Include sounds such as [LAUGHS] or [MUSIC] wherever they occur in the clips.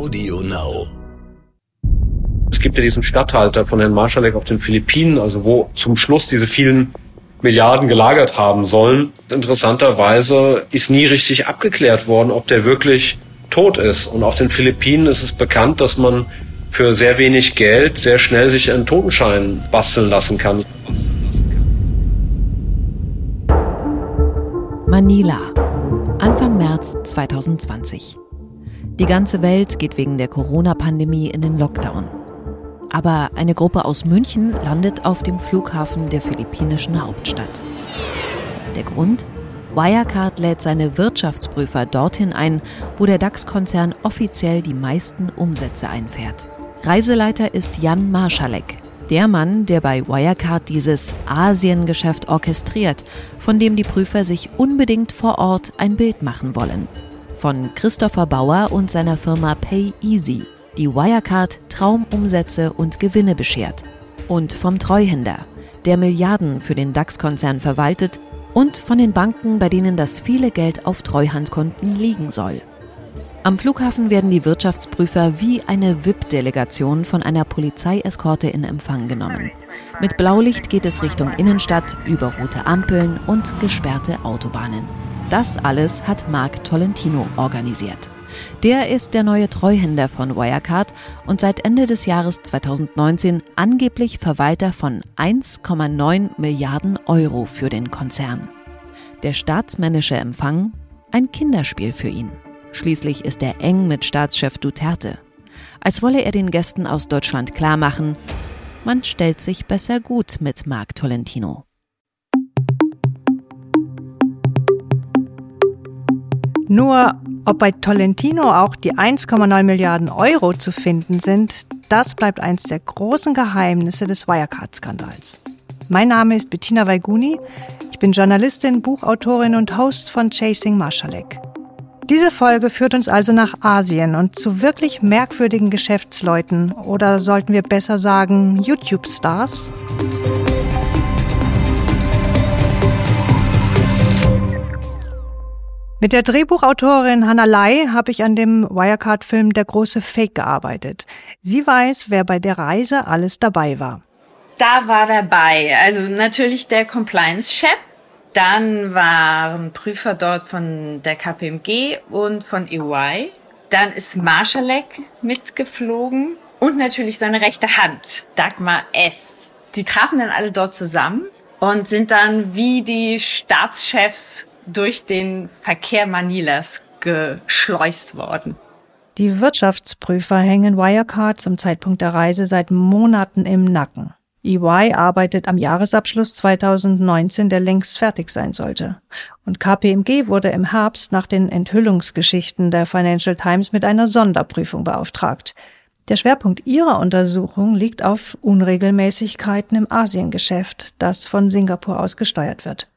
Audio Now. Es gibt ja diesen Stadthalter von Herrn Marschalek auf den Philippinen, also wo zum Schluss diese vielen Milliarden gelagert haben sollen. Interessanterweise ist nie richtig abgeklärt worden, ob der wirklich tot ist. Und auf den Philippinen ist es bekannt, dass man für sehr wenig Geld sehr schnell sich einen Totenschein basteln lassen kann. Manila, Anfang März 2020. Die ganze Welt geht wegen der Corona-Pandemie in den Lockdown. Aber eine Gruppe aus München landet auf dem Flughafen der philippinischen Hauptstadt. Der Grund? Wirecard lädt seine Wirtschaftsprüfer dorthin ein, wo der DAX-Konzern offiziell die meisten Umsätze einfährt. Reiseleiter ist Jan Marschalek, der Mann, der bei Wirecard dieses Asiengeschäft orchestriert, von dem die Prüfer sich unbedingt vor Ort ein Bild machen wollen. Von Christopher Bauer und seiner Firma PayEasy, die Wirecard Traumumsätze und Gewinne beschert. Und vom Treuhänder, der Milliarden für den DAX-Konzern verwaltet und von den Banken, bei denen das viele Geld auf Treuhandkonten liegen soll. Am Flughafen werden die Wirtschaftsprüfer wie eine VIP-Delegation von einer Polizeieskorte in Empfang genommen. Mit Blaulicht geht es Richtung Innenstadt, über rote Ampeln und gesperrte Autobahnen. Das alles hat Marc Tolentino organisiert. Der ist der neue Treuhänder von Wirecard und seit Ende des Jahres 2019 angeblich Verwalter von 1,9 Milliarden Euro für den Konzern. Der staatsmännische Empfang ein Kinderspiel für ihn. Schließlich ist er eng mit Staatschef Duterte. Als wolle er den Gästen aus Deutschland klarmachen, man stellt sich besser gut mit Marc Tolentino. Nur ob bei Tolentino auch die 1,9 Milliarden Euro zu finden sind, das bleibt eins der großen Geheimnisse des Wirecard-Skandals. Mein Name ist Bettina Weiguni. Ich bin Journalistin, Buchautorin und Host von Chasing Marschalek. Diese Folge führt uns also nach Asien und zu wirklich merkwürdigen Geschäftsleuten oder sollten wir besser sagen YouTube-Stars? Mit der Drehbuchautorin Hannah Lai habe ich an dem Wirecard-Film Der große Fake gearbeitet. Sie weiß, wer bei der Reise alles dabei war. Da war dabei, also natürlich der Compliance-Chef, dann waren Prüfer dort von der KPMG und von EY. Dann ist Marschalek mitgeflogen und natürlich seine rechte Hand, Dagmar S. Die trafen dann alle dort zusammen und sind dann wie die Staatschefs durch den Verkehr Manilas geschleust worden. Die Wirtschaftsprüfer hängen Wirecard zum Zeitpunkt der Reise seit Monaten im Nacken. EY arbeitet am Jahresabschluss 2019, der längst fertig sein sollte. Und KPMG wurde im Herbst nach den Enthüllungsgeschichten der Financial Times mit einer Sonderprüfung beauftragt. Der Schwerpunkt ihrer Untersuchung liegt auf Unregelmäßigkeiten im Asiengeschäft, das von Singapur aus gesteuert wird.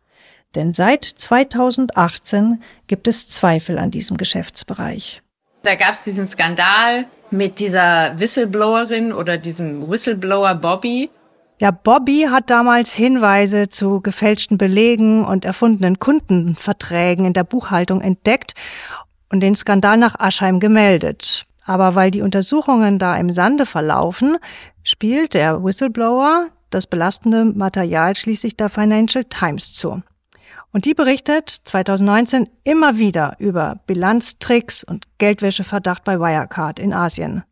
Denn seit 2018 gibt es Zweifel an diesem Geschäftsbereich. Da gab es diesen Skandal mit dieser Whistleblowerin oder diesem Whistleblower Bobby, ja, Bobby hat damals Hinweise zu gefälschten Belegen und erfundenen Kundenverträgen in der Buchhaltung entdeckt und den Skandal nach Aschheim gemeldet. Aber weil die Untersuchungen da im Sande verlaufen, spielt der Whistleblower das belastende Material schließlich der Financial Times zu. Und die berichtet 2019 immer wieder über Bilanztricks und Geldwäscheverdacht bei Wirecard in Asien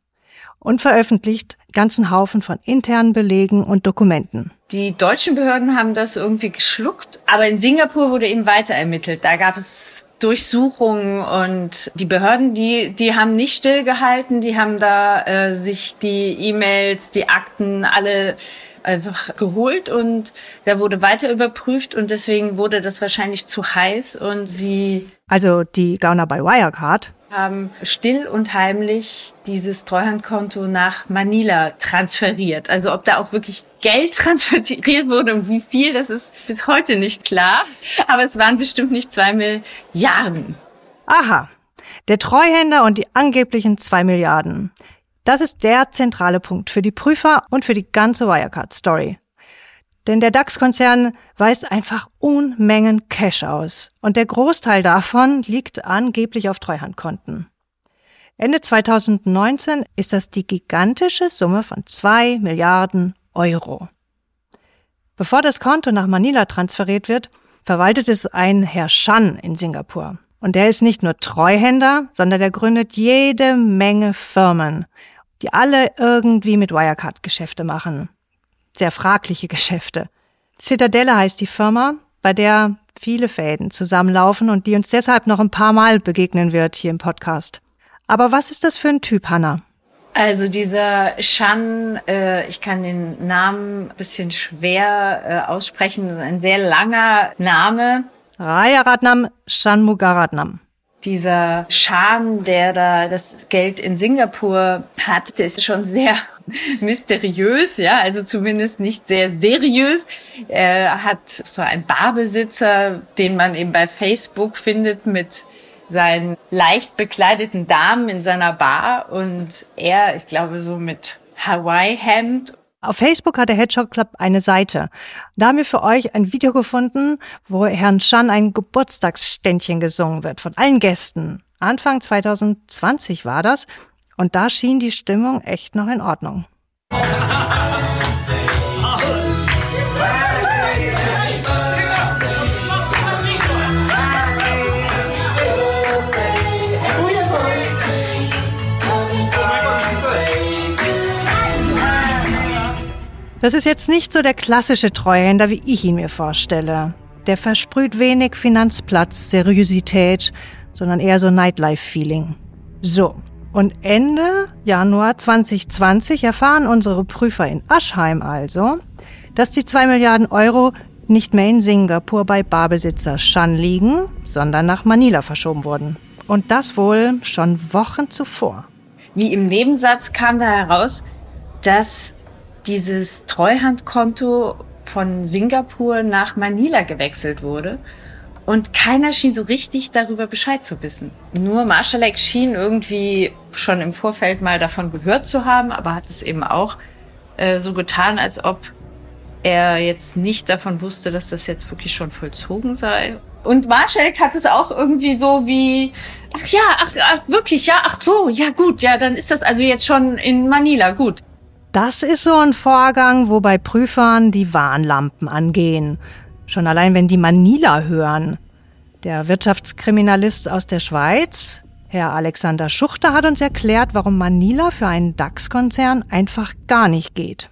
und veröffentlicht ganzen Haufen von internen Belegen und Dokumenten. Die deutschen Behörden haben das irgendwie geschluckt, aber in Singapur wurde eben weiter ermittelt. Da gab es Durchsuchungen und die Behörden, die, die haben nicht stillgehalten, die haben da äh, sich die E-Mails, die Akten alle einfach geholt und da wurde weiter überprüft und deswegen wurde das wahrscheinlich zu heiß und sie. Also die Gauner bei Wirecard haben still und heimlich dieses Treuhandkonto nach Manila transferiert. Also ob da auch wirklich Geld [LAUGHS] transferiert wurde und wie viel, das ist bis heute nicht klar. Aber es waren bestimmt nicht zwei Milliarden. Aha. Der Treuhänder und die angeblichen zwei Milliarden. Das ist der zentrale Punkt für die Prüfer und für die ganze Wirecard-Story. Denn der DAX-Konzern weist einfach Unmengen Cash aus. Und der Großteil davon liegt angeblich auf Treuhandkonten. Ende 2019 ist das die gigantische Summe von zwei Milliarden Euro. Bevor das Konto nach Manila transferiert wird, verwaltet es ein Herr Shan in Singapur. Und der ist nicht nur Treuhänder, sondern der gründet jede Menge Firmen, die alle irgendwie mit Wirecard Geschäfte machen. Sehr fragliche Geschäfte. Citadelle heißt die Firma, bei der viele Fäden zusammenlaufen und die uns deshalb noch ein paar Mal begegnen wird hier im Podcast. Aber was ist das für ein Typ, Hannah? Also dieser Shan, äh, ich kann den Namen ein bisschen schwer äh, aussprechen, ein sehr langer Name. Rajaratnam Shanmugaratnam. Dieser Shan, der da das Geld in Singapur hat, der ist schon sehr [LAUGHS] mysteriös, ja, also zumindest nicht sehr seriös. Er hat so einen Barbesitzer, den man eben bei Facebook findet mit seinen leicht bekleideten Damen in seiner Bar und er, ich glaube, so mit Hawaii-Hemd. Auf Facebook hat der Hedgehog Club eine Seite. Da haben wir für euch ein Video gefunden, wo Herrn Chan ein Geburtstagsständchen gesungen wird von allen Gästen. Anfang 2020 war das und da schien die Stimmung echt noch in Ordnung. [LAUGHS] Das ist jetzt nicht so der klassische Treuhänder, wie ich ihn mir vorstelle. Der versprüht wenig Finanzplatz, Seriosität, sondern eher so Nightlife-Feeling. So. Und Ende Januar 2020 erfahren unsere Prüfer in Aschheim also, dass die zwei Milliarden Euro nicht mehr in Singapur bei Barbesitzer Shan liegen, sondern nach Manila verschoben wurden. Und das wohl schon Wochen zuvor. Wie im Nebensatz kam da heraus, dass dieses Treuhandkonto von Singapur nach Manila gewechselt wurde. Und keiner schien so richtig darüber Bescheid zu wissen. Nur Marschalek schien irgendwie schon im Vorfeld mal davon gehört zu haben, aber hat es eben auch äh, so getan, als ob er jetzt nicht davon wusste, dass das jetzt wirklich schon vollzogen sei. Und Marschalek hat es auch irgendwie so wie, ach ja, ach, ach wirklich, ja, ach so, ja gut, ja, dann ist das also jetzt schon in Manila, gut. Das ist so ein Vorgang, wo bei Prüfern die Warnlampen angehen. Schon allein, wenn die Manila hören. Der Wirtschaftskriminalist aus der Schweiz, Herr Alexander Schuchter, hat uns erklärt, warum Manila für einen DAX-Konzern einfach gar nicht geht.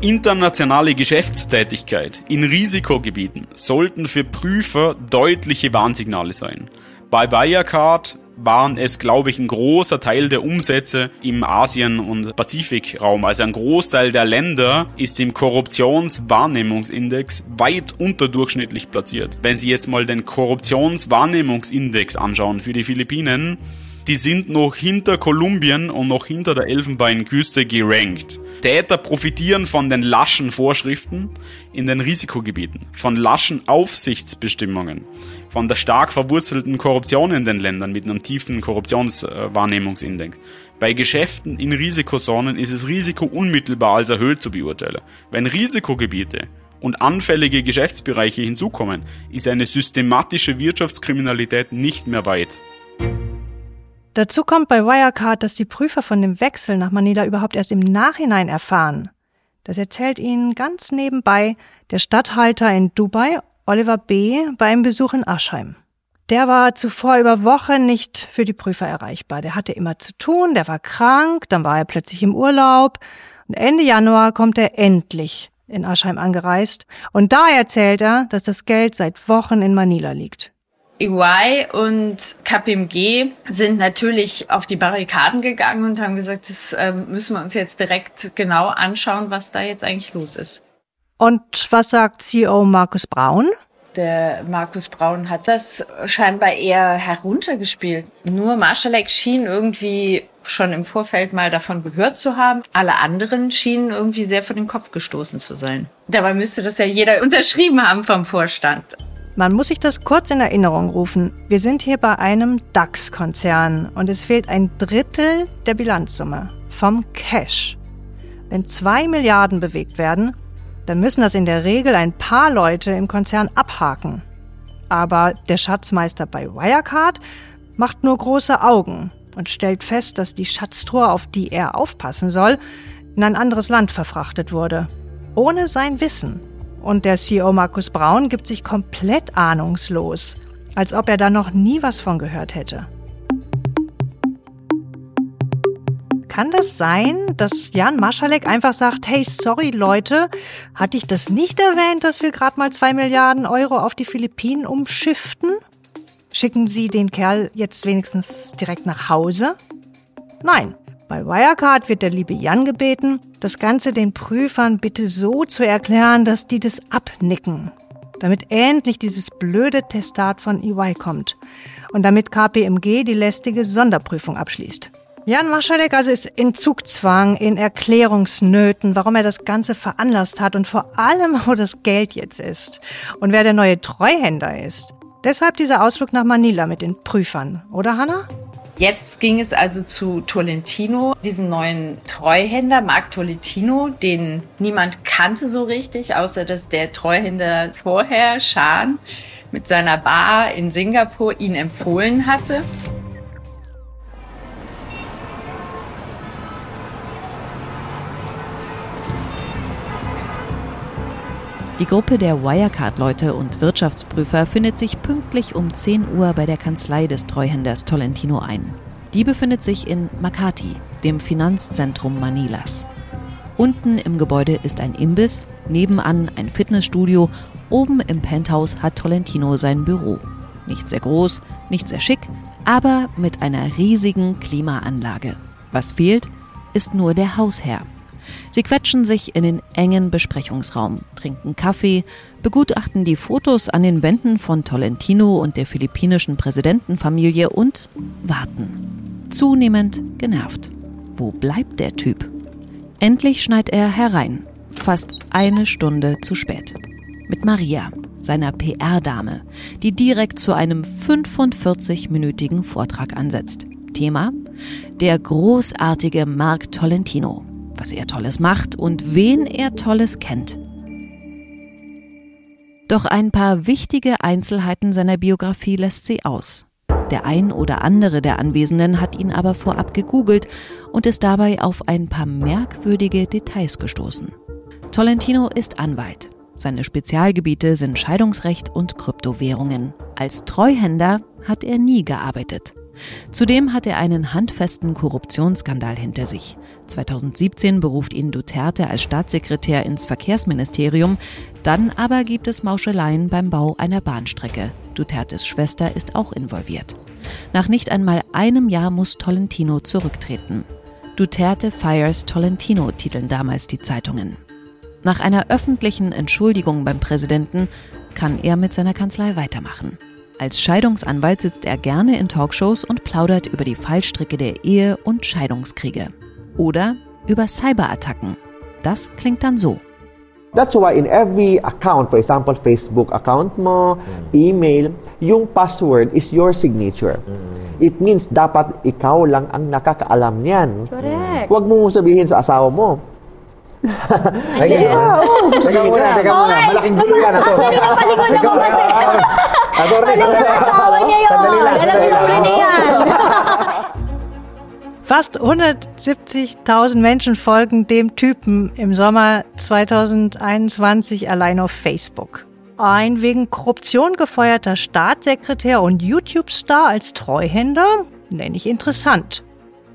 Internationale Geschäftstätigkeit in Risikogebieten sollten für Prüfer deutliche Warnsignale sein. Bei Wirecard waren es, glaube ich, ein großer Teil der Umsätze im Asien- und Pazifikraum. Also ein Großteil der Länder ist im Korruptionswahrnehmungsindex weit unterdurchschnittlich platziert. Wenn Sie jetzt mal den Korruptionswahrnehmungsindex anschauen für die Philippinen, die sind noch hinter Kolumbien und noch hinter der Elfenbeinküste gerankt. Täter profitieren von den laschen Vorschriften in den Risikogebieten, von laschen Aufsichtsbestimmungen, von der stark verwurzelten Korruption in den Ländern mit einem tiefen Korruptionswahrnehmungsindex. Bei Geschäften in Risikozonen ist das Risiko unmittelbar als erhöht zu beurteilen. Wenn Risikogebiete und anfällige Geschäftsbereiche hinzukommen, ist eine systematische Wirtschaftskriminalität nicht mehr weit. Dazu kommt bei Wirecard, dass die Prüfer von dem Wechsel nach Manila überhaupt erst im Nachhinein erfahren. Das erzählt ihnen ganz nebenbei der Statthalter in Dubai, Oliver B., beim Besuch in Aschheim. Der war zuvor über Wochen nicht für die Prüfer erreichbar. Der hatte immer zu tun, der war krank, dann war er plötzlich im Urlaub. Und Ende Januar kommt er endlich in Aschheim angereist. Und da erzählt er, dass das Geld seit Wochen in Manila liegt. EY und KPMG sind natürlich auf die Barrikaden gegangen und haben gesagt, das äh, müssen wir uns jetzt direkt genau anschauen, was da jetzt eigentlich los ist. Und was sagt CEO Markus Braun? Der Markus Braun hat das scheinbar eher heruntergespielt. Nur Marschalek schien irgendwie schon im Vorfeld mal davon gehört zu haben. Alle anderen schienen irgendwie sehr vor den Kopf gestoßen zu sein. Dabei müsste das ja jeder [LAUGHS] unterschrieben haben vom Vorstand. Man muss sich das kurz in Erinnerung rufen. Wir sind hier bei einem DAX-Konzern und es fehlt ein Drittel der Bilanzsumme vom Cash. Wenn zwei Milliarden bewegt werden, dann müssen das in der Regel ein paar Leute im Konzern abhaken. Aber der Schatzmeister bei Wirecard macht nur große Augen. und stellt fest, dass die Schatztruhe, auf die er aufpassen soll, in ein anderes Land verfrachtet wurde. Ohne sein Wissen. Und der CEO Markus Braun gibt sich komplett ahnungslos, als ob er da noch nie was von gehört hätte. Kann das sein, dass Jan Maschalek einfach sagt, hey, sorry Leute, hatte ich das nicht erwähnt, dass wir gerade mal zwei Milliarden Euro auf die Philippinen umschifften? Schicken Sie den Kerl jetzt wenigstens direkt nach Hause? Nein. Bei Wirecard wird der liebe Jan gebeten, das Ganze den Prüfern bitte so zu erklären, dass die das abnicken. Damit endlich dieses blöde Testat von EY kommt. Und damit KPMG die lästige Sonderprüfung abschließt. Jan Maschalek also ist in Zugzwang, in Erklärungsnöten, warum er das Ganze veranlasst hat und vor allem, wo das Geld jetzt ist und wer der neue Treuhänder ist. Deshalb dieser Ausflug nach Manila mit den Prüfern, oder Hanna? Jetzt ging es also zu Tolentino, diesen neuen Treuhänder, Marc Tolentino, den niemand kannte so richtig, außer dass der Treuhänder vorher, Schan, mit seiner Bar in Singapur ihn empfohlen hatte. Die Gruppe der Wirecard-Leute und Wirtschaftsprüfer findet sich pünktlich um 10 Uhr bei der Kanzlei des Treuhänders Tolentino ein. Die befindet sich in Makati, dem Finanzzentrum Manilas. Unten im Gebäude ist ein Imbiss, nebenan ein Fitnessstudio, oben im Penthouse hat Tolentino sein Büro. Nicht sehr groß, nicht sehr schick, aber mit einer riesigen Klimaanlage. Was fehlt, ist nur der Hausherr. Sie quetschen sich in den engen Besprechungsraum, trinken Kaffee, begutachten die Fotos an den Wänden von Tolentino und der philippinischen Präsidentenfamilie und warten. Zunehmend genervt. Wo bleibt der Typ? Endlich schneit er herein, fast eine Stunde zu spät. Mit Maria, seiner PR-Dame, die direkt zu einem 45-minütigen Vortrag ansetzt. Thema? Der großartige Mark Tolentino was er Tolles macht und wen er Tolles kennt. Doch ein paar wichtige Einzelheiten seiner Biografie lässt sie aus. Der ein oder andere der Anwesenden hat ihn aber vorab gegoogelt und ist dabei auf ein paar merkwürdige Details gestoßen. Tolentino ist Anwalt. Seine Spezialgebiete sind Scheidungsrecht und Kryptowährungen. Als Treuhänder hat er nie gearbeitet. Zudem hat er einen handfesten Korruptionsskandal hinter sich. 2017 beruft ihn Duterte als Staatssekretär ins Verkehrsministerium, dann aber gibt es Mauscheleien beim Bau einer Bahnstrecke. Dutertes Schwester ist auch involviert. Nach nicht einmal einem Jahr muss Tolentino zurücktreten. Duterte fires Tolentino titeln damals die Zeitungen. Nach einer öffentlichen Entschuldigung beim Präsidenten kann er mit seiner Kanzlei weitermachen. Als Scheidungsanwalt sitzt er gerne in Talkshows und plaudert über die Fallstricke der Ehe und Scheidungskriege. Oder über Cyberattacken. Das klingt dann so. That's why in every account, for example, Facebook account mo, email, yung password is your signature. It means dapat ikaw lang ang nakakaalam niyan. Correct. Huwag mo sabihin sa asawa mo. Ay? Oo, kung [LAUGHS] Teka muna, na. teka muna. Malaking gulo yan. Actually, napalingon ako kasi. Alam ng asawa niya yun. Alam yan. Fast 170.000 Menschen folgen dem Typen im Sommer 2021 allein auf Facebook. Ein wegen Korruption gefeuerter Staatssekretär und YouTube-Star als Treuhänder? Nenne ich interessant.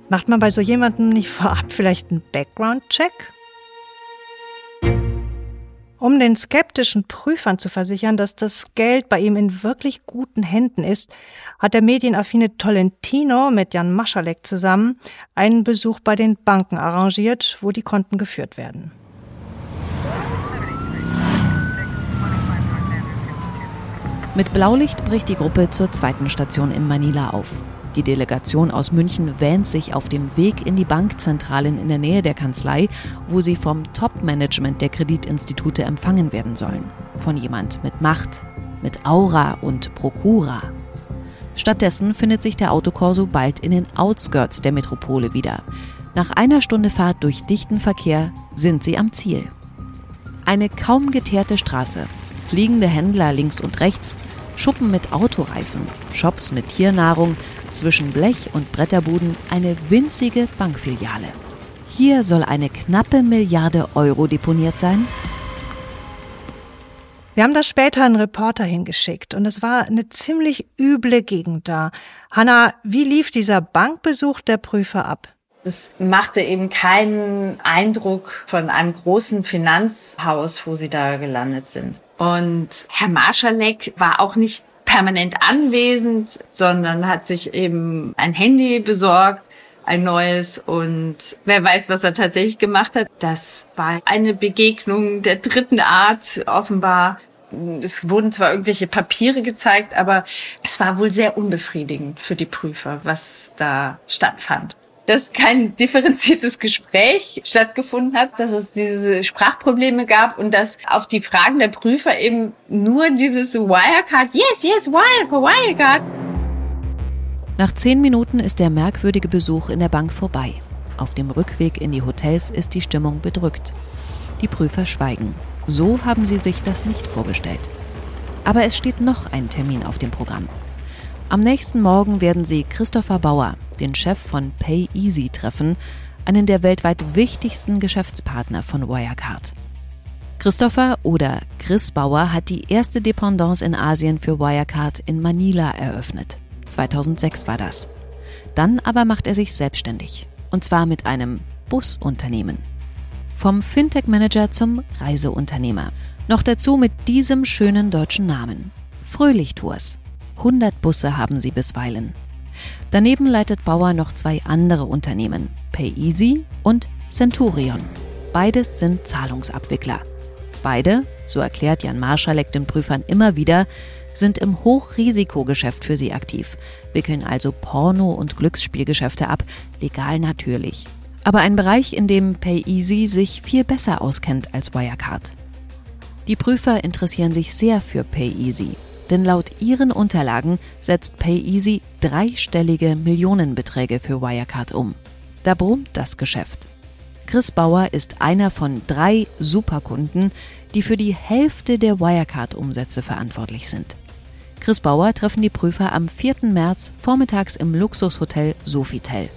Macht man bei so jemandem nicht vorab vielleicht einen Background-Check? Um den skeptischen Prüfern zu versichern, dass das Geld bei ihm in wirklich guten Händen ist, hat der medienaffine Tolentino mit Jan Maschalek zusammen einen Besuch bei den Banken arrangiert, wo die Konten geführt werden. Mit Blaulicht bricht die Gruppe zur zweiten Station in Manila auf. Die Delegation aus München wähnt sich auf dem Weg in die Bankzentralen in der Nähe der Kanzlei, wo sie vom Top-Management der Kreditinstitute empfangen werden sollen. Von jemand mit Macht, mit Aura und Prokura. Stattdessen findet sich der Autokorso bald in den Outskirts der Metropole wieder. Nach einer Stunde Fahrt durch dichten Verkehr sind sie am Ziel. Eine kaum geteerte Straße, fliegende Händler links und rechts, Schuppen mit Autoreifen, Shops mit Tiernahrung, Zwischen Blech- und Bretterbuden eine winzige Bankfiliale. Hier soll eine knappe Milliarde Euro deponiert sein. Wir haben da später einen Reporter hingeschickt und es war eine ziemlich üble Gegend da. Hanna, wie lief dieser Bankbesuch der Prüfer ab? Es machte eben keinen Eindruck von einem großen Finanzhaus, wo sie da gelandet sind. Und Herr Marschalek war auch nicht permanent anwesend, sondern hat sich eben ein Handy besorgt, ein neues und wer weiß, was er tatsächlich gemacht hat. Das war eine Begegnung der dritten Art offenbar. Es wurden zwar irgendwelche Papiere gezeigt, aber es war wohl sehr unbefriedigend für die Prüfer, was da stattfand dass kein differenziertes Gespräch stattgefunden hat, dass es diese Sprachprobleme gab und dass auf die Fragen der Prüfer eben nur dieses Wirecard, yes, yes, Wirecard, Wirecard. Nach zehn Minuten ist der merkwürdige Besuch in der Bank vorbei. Auf dem Rückweg in die Hotels ist die Stimmung bedrückt. Die Prüfer schweigen. So haben sie sich das nicht vorgestellt. Aber es steht noch ein Termin auf dem Programm. Am nächsten Morgen werden sie Christopher Bauer, den Chef von PayEasy, treffen, einen der weltweit wichtigsten Geschäftspartner von Wirecard. Christopher oder Chris Bauer hat die erste Dependance in Asien für Wirecard in Manila eröffnet. 2006 war das. Dann aber macht er sich selbstständig. Und zwar mit einem Busunternehmen. Vom Fintech-Manager zum Reiseunternehmer. Noch dazu mit diesem schönen deutschen Namen. Fröhlich Tours. 100 Busse haben sie bisweilen. Daneben leitet Bauer noch zwei andere Unternehmen, PayEasy und Centurion. Beides sind Zahlungsabwickler. Beide, so erklärt Jan Marschalek den Prüfern immer wieder, sind im Hochrisikogeschäft für sie aktiv, wickeln also Porno- und Glücksspielgeschäfte ab, legal natürlich. Aber ein Bereich, in dem PayEasy sich viel besser auskennt als Wirecard. Die Prüfer interessieren sich sehr für PayEasy denn laut ihren Unterlagen setzt PayEasy dreistellige Millionenbeträge für Wirecard um. Da brummt das Geschäft. Chris Bauer ist einer von drei Superkunden, die für die Hälfte der Wirecard-Umsätze verantwortlich sind. Chris Bauer treffen die Prüfer am 4. März vormittags im Luxushotel Sofitel.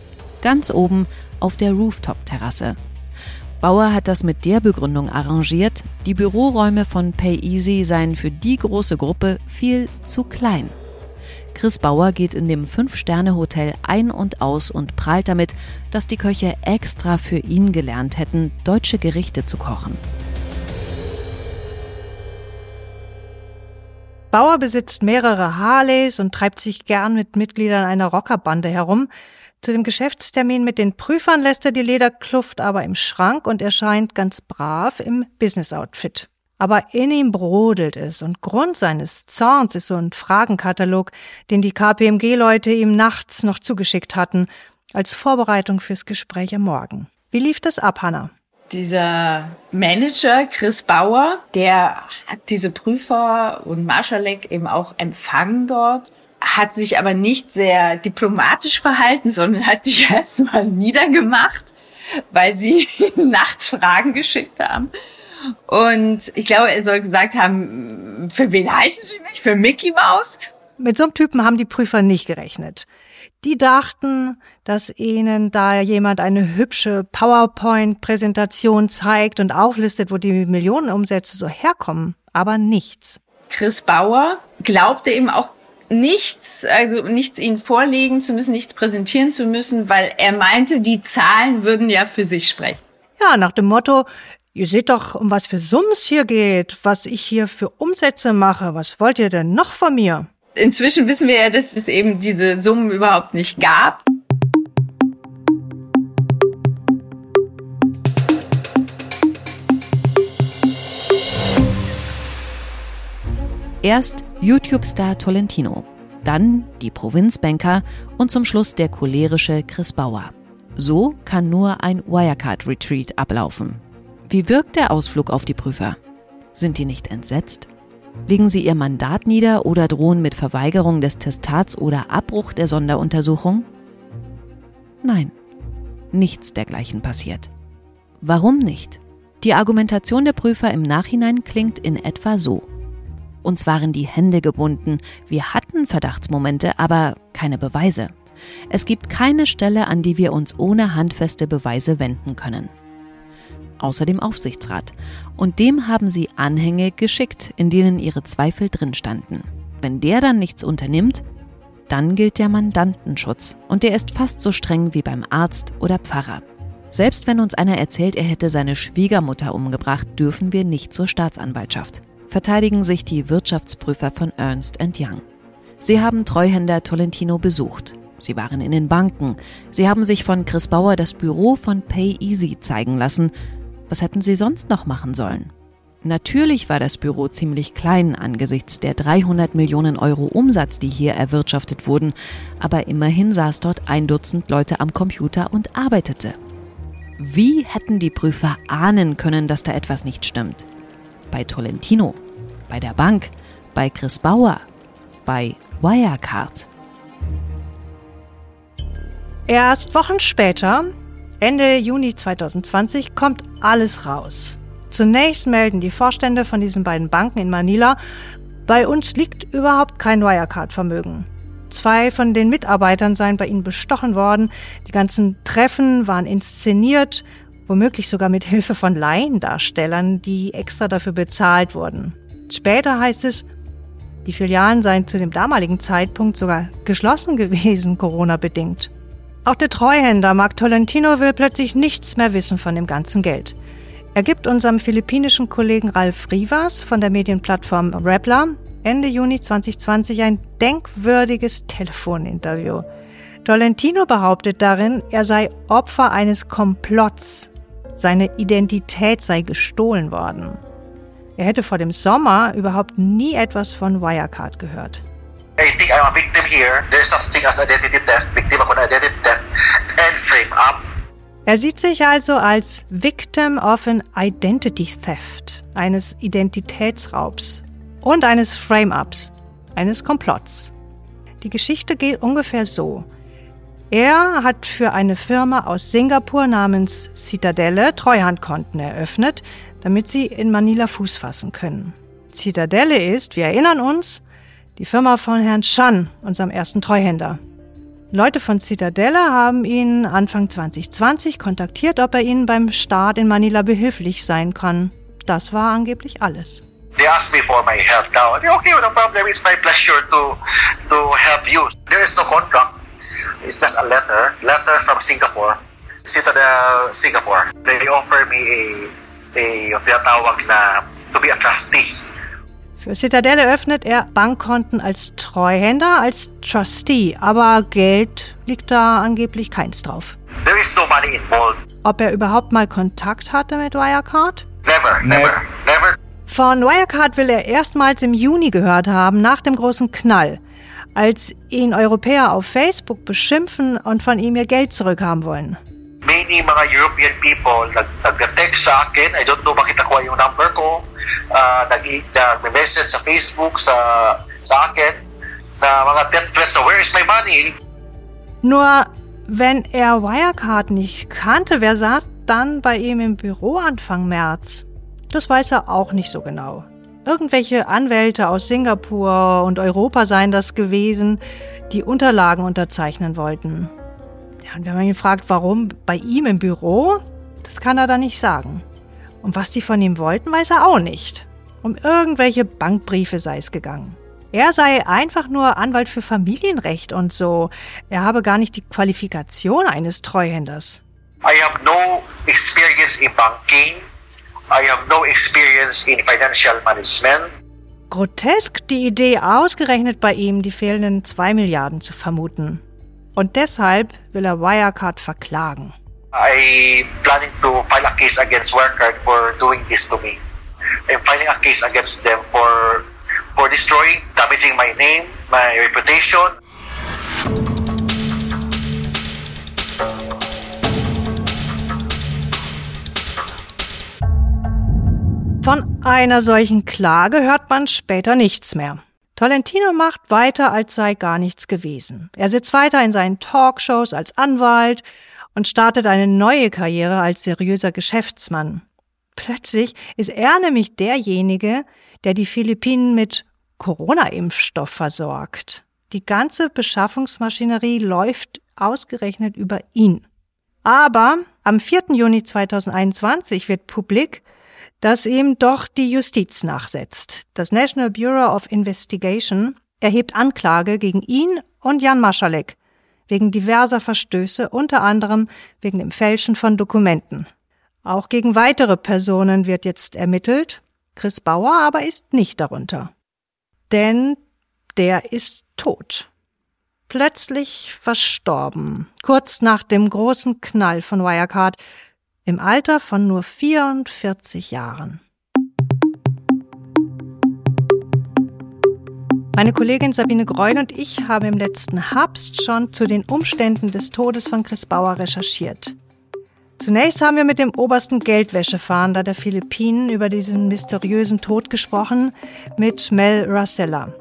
Ganz oben auf der Rooftop-Terrasse. Bauer hat das mit der Begründung arrangiert, die Büroräume von PayEasy seien für die große Gruppe viel zu klein. Chris Bauer geht in dem Fünf-Sterne-Hotel ein und aus und prahlt damit, dass die Köche extra für ihn gelernt hätten, deutsche Gerichte zu kochen. Bauer besitzt mehrere Harleys und treibt sich gern mit Mitgliedern einer Rockerbande herum. Zu dem Geschäftstermin mit den Prüfern lässt er die Lederkluft aber im Schrank und erscheint ganz brav im Business-Outfit. Aber in ihm brodelt es und Grund seines Zorns ist so ein Fragenkatalog, den die KPMG-Leute ihm nachts noch zugeschickt hatten, als Vorbereitung fürs Gespräch am Morgen. Wie lief das ab, Hanna? Dieser Manager, Chris Bauer, der hat diese Prüfer und Marschalek eben auch empfangen dort hat sich aber nicht sehr diplomatisch verhalten, sondern hat sich [LAUGHS] erstmal niedergemacht, weil sie [LAUGHS] nachts Fragen geschickt haben. Und ich glaube, er soll gesagt haben, für wen halten Sie mich? Für Mickey Mouse? Mit so einem Typen haben die Prüfer nicht gerechnet. Die dachten, dass ihnen da jemand eine hübsche PowerPoint-Präsentation zeigt und auflistet, wo die Millionenumsätze so herkommen, aber nichts. Chris Bauer glaubte eben auch nichts, also nichts ihnen vorlegen zu müssen, nichts präsentieren zu müssen, weil er meinte, die Zahlen würden ja für sich sprechen. Ja, nach dem Motto, ihr seht doch, um was für Summen es hier geht, was ich hier für Umsätze mache, was wollt ihr denn noch von mir? Inzwischen wissen wir ja, dass es eben diese Summen überhaupt nicht gab. Erst YouTube-Star Tolentino, dann die Provinzbanker und zum Schluss der cholerische Chris Bauer. So kann nur ein Wirecard-Retreat ablaufen. Wie wirkt der Ausflug auf die Prüfer? Sind die nicht entsetzt? Legen sie ihr Mandat nieder oder drohen mit Verweigerung des Testats oder Abbruch der Sonderuntersuchung? Nein, nichts dergleichen passiert. Warum nicht? Die Argumentation der Prüfer im Nachhinein klingt in etwa so. Uns waren die Hände gebunden. Wir hatten Verdachtsmomente, aber keine Beweise. Es gibt keine Stelle, an die wir uns ohne handfeste Beweise wenden können. Außer dem Aufsichtsrat. Und dem haben sie Anhänge geschickt, in denen ihre Zweifel drin standen. Wenn der dann nichts unternimmt, dann gilt der Mandantenschutz. Und der ist fast so streng wie beim Arzt oder Pfarrer. Selbst wenn uns einer erzählt, er hätte seine Schwiegermutter umgebracht, dürfen wir nicht zur Staatsanwaltschaft. Verteidigen sich die Wirtschaftsprüfer von Ernst Young. Sie haben Treuhänder Tolentino besucht. Sie waren in den Banken. Sie haben sich von Chris Bauer das Büro von PayEasy zeigen lassen. Was hätten sie sonst noch machen sollen? Natürlich war das Büro ziemlich klein angesichts der 300 Millionen Euro Umsatz, die hier erwirtschaftet wurden, aber immerhin saß dort ein Dutzend Leute am Computer und arbeitete. Wie hätten die Prüfer ahnen können, dass da etwas nicht stimmt? Bei Tolentino, bei der Bank, bei Chris Bauer, bei Wirecard. Erst Wochen später, Ende Juni 2020, kommt alles raus. Zunächst melden die Vorstände von diesen beiden Banken in Manila, bei uns liegt überhaupt kein Wirecard-Vermögen. Zwei von den Mitarbeitern seien bei ihnen bestochen worden. Die ganzen Treffen waren inszeniert, womöglich sogar mit Hilfe von Laiendarstellern, die extra dafür bezahlt wurden. Später heißt es, die Filialen seien zu dem damaligen Zeitpunkt sogar geschlossen gewesen, Corona-bedingt. Auch der Treuhänder Mark Tolentino will plötzlich nichts mehr wissen von dem ganzen Geld. Er gibt unserem philippinischen Kollegen Ralf Rivas von der Medienplattform Rappler Ende Juni 2020 ein denkwürdiges Telefoninterview. Tolentino behauptet darin, er sei Opfer eines Komplotts. Seine Identität sei gestohlen worden. Er hätte vor dem Sommer überhaupt nie etwas von Wirecard gehört. I think I'm a victim here. There's such thing as identity theft, victim of an identity theft, and frame up. Er sieht sich also als Victim of an Identity Theft, eines Identitätsraubs und eines Frame-ups, eines Komplotts. Die Geschichte geht ungefähr so. Er hat für eine Firma aus Singapur namens Citadelle Treuhandkonten eröffnet, damit sie in Manila Fuß fassen können. Citadelle ist, wir erinnern uns, die Firma von Herrn Chan, unserem ersten Treuhänder. Leute von Citadelle haben ihn Anfang 2020 kontaktiert, ob er ihnen beim Start in Manila behilflich sein kann. Das war angeblich alles. They asked me for my help now. Okay, no problem. It's my pleasure to to help you. There is no contract. It's just a letter, letter from Singapore, Citadel Singapore. They offer me a a tinatawag na to be a trustee. Für Citadel eröffnet er Bankkonten als Treuhänder, als Trustee, aber Geld liegt da angeblich keins drauf. There is no money involved. Ob er überhaupt mal Kontakt hatte mit Wirecard? Never, never, never. Von Wirecard will er erstmals im Juni gehört haben, nach dem großen Knall, als ihn Europäer auf Facebook beschimpfen und von ihm ihr Geld zurückhaben wollen. Many mga European people nag nag-text sa akin. I don't know bakit nakuha yung number ko. Uh, nag nag-message sa Facebook sa sa akin na mga death threats where is my money? Nur wenn er Wirecard nicht kannte, wer saß dann bei ihm im Büro Anfang März? Das weiß er auch nicht so genau. Irgendwelche Anwälte aus Singapur und Europa seien das gewesen, die Unterlagen unterzeichnen wollten. Ja, und wenn man ihn fragt, warum bei ihm im Büro, das kann er da nicht sagen. Und was die von ihm wollten, weiß er auch nicht. Um irgendwelche Bankbriefe sei es gegangen. Er sei einfach nur Anwalt für Familienrecht und so. Er habe gar nicht die Qualifikation eines Treuhänders. I have no experience in banking. I have no experience in financial management. Grotesk die Idee, ausgerechnet bei ihm die fehlenden zwei Milliarden zu vermuten. Und deshalb will er Wirecard verklagen. I planning to file a case against Wirecard for doing this to me. I'm filing a case against them for for destroying, damaging my name, my reputation. Von einer solchen Klage hört man später nichts mehr. Tolentino macht weiter, als sei gar nichts gewesen. Er sitzt weiter in seinen Talkshows als Anwalt und startet eine neue Karriere als seriöser Geschäftsmann. Plötzlich ist er nämlich derjenige, der die Philippinen mit Corona-Impfstoff versorgt. Die ganze Beschaffungsmaschinerie läuft ausgerechnet über ihn. Aber am 4. Juni 2021 wird publik, dass ihm doch die Justiz nachsetzt. Das National Bureau of Investigation erhebt Anklage gegen ihn und Jan Maschalek wegen diverser Verstöße, unter anderem wegen dem Fälschen von Dokumenten. Auch gegen weitere Personen wird jetzt ermittelt. Chris Bauer aber ist nicht darunter. Denn der ist tot. Plötzlich verstorben, kurz nach dem großen Knall von Wirecard, im Alter von nur 44 Jahren. Meine Kollegin Sabine Greul und ich haben im letzten Herbst schon zu den Umständen des Todes von Chris Bauer recherchiert. Zunächst haben wir mit dem obersten Geldwäschefahnder der Philippinen über diesen mysteriösen Tod gesprochen, mit Mel Rosella.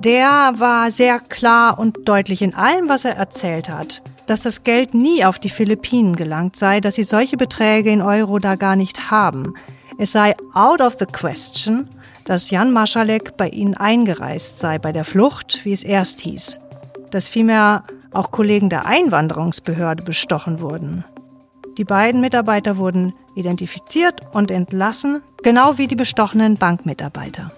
Der war sehr klar und deutlich in allem, was er erzählt hat. Dass das Geld nie auf die Philippinen gelangt sei, dass sie solche Beträge in Euro da gar nicht haben. Es sei out of the question, dass Jan Maschalek bei ihnen eingereist sei bei der Flucht, wie es erst hieß. Dass vielmehr auch Kollegen der Einwanderungsbehörde bestochen wurden. Die beiden Mitarbeiter wurden identifiziert und entlassen, genau wie die bestochenen Bankmitarbeiter.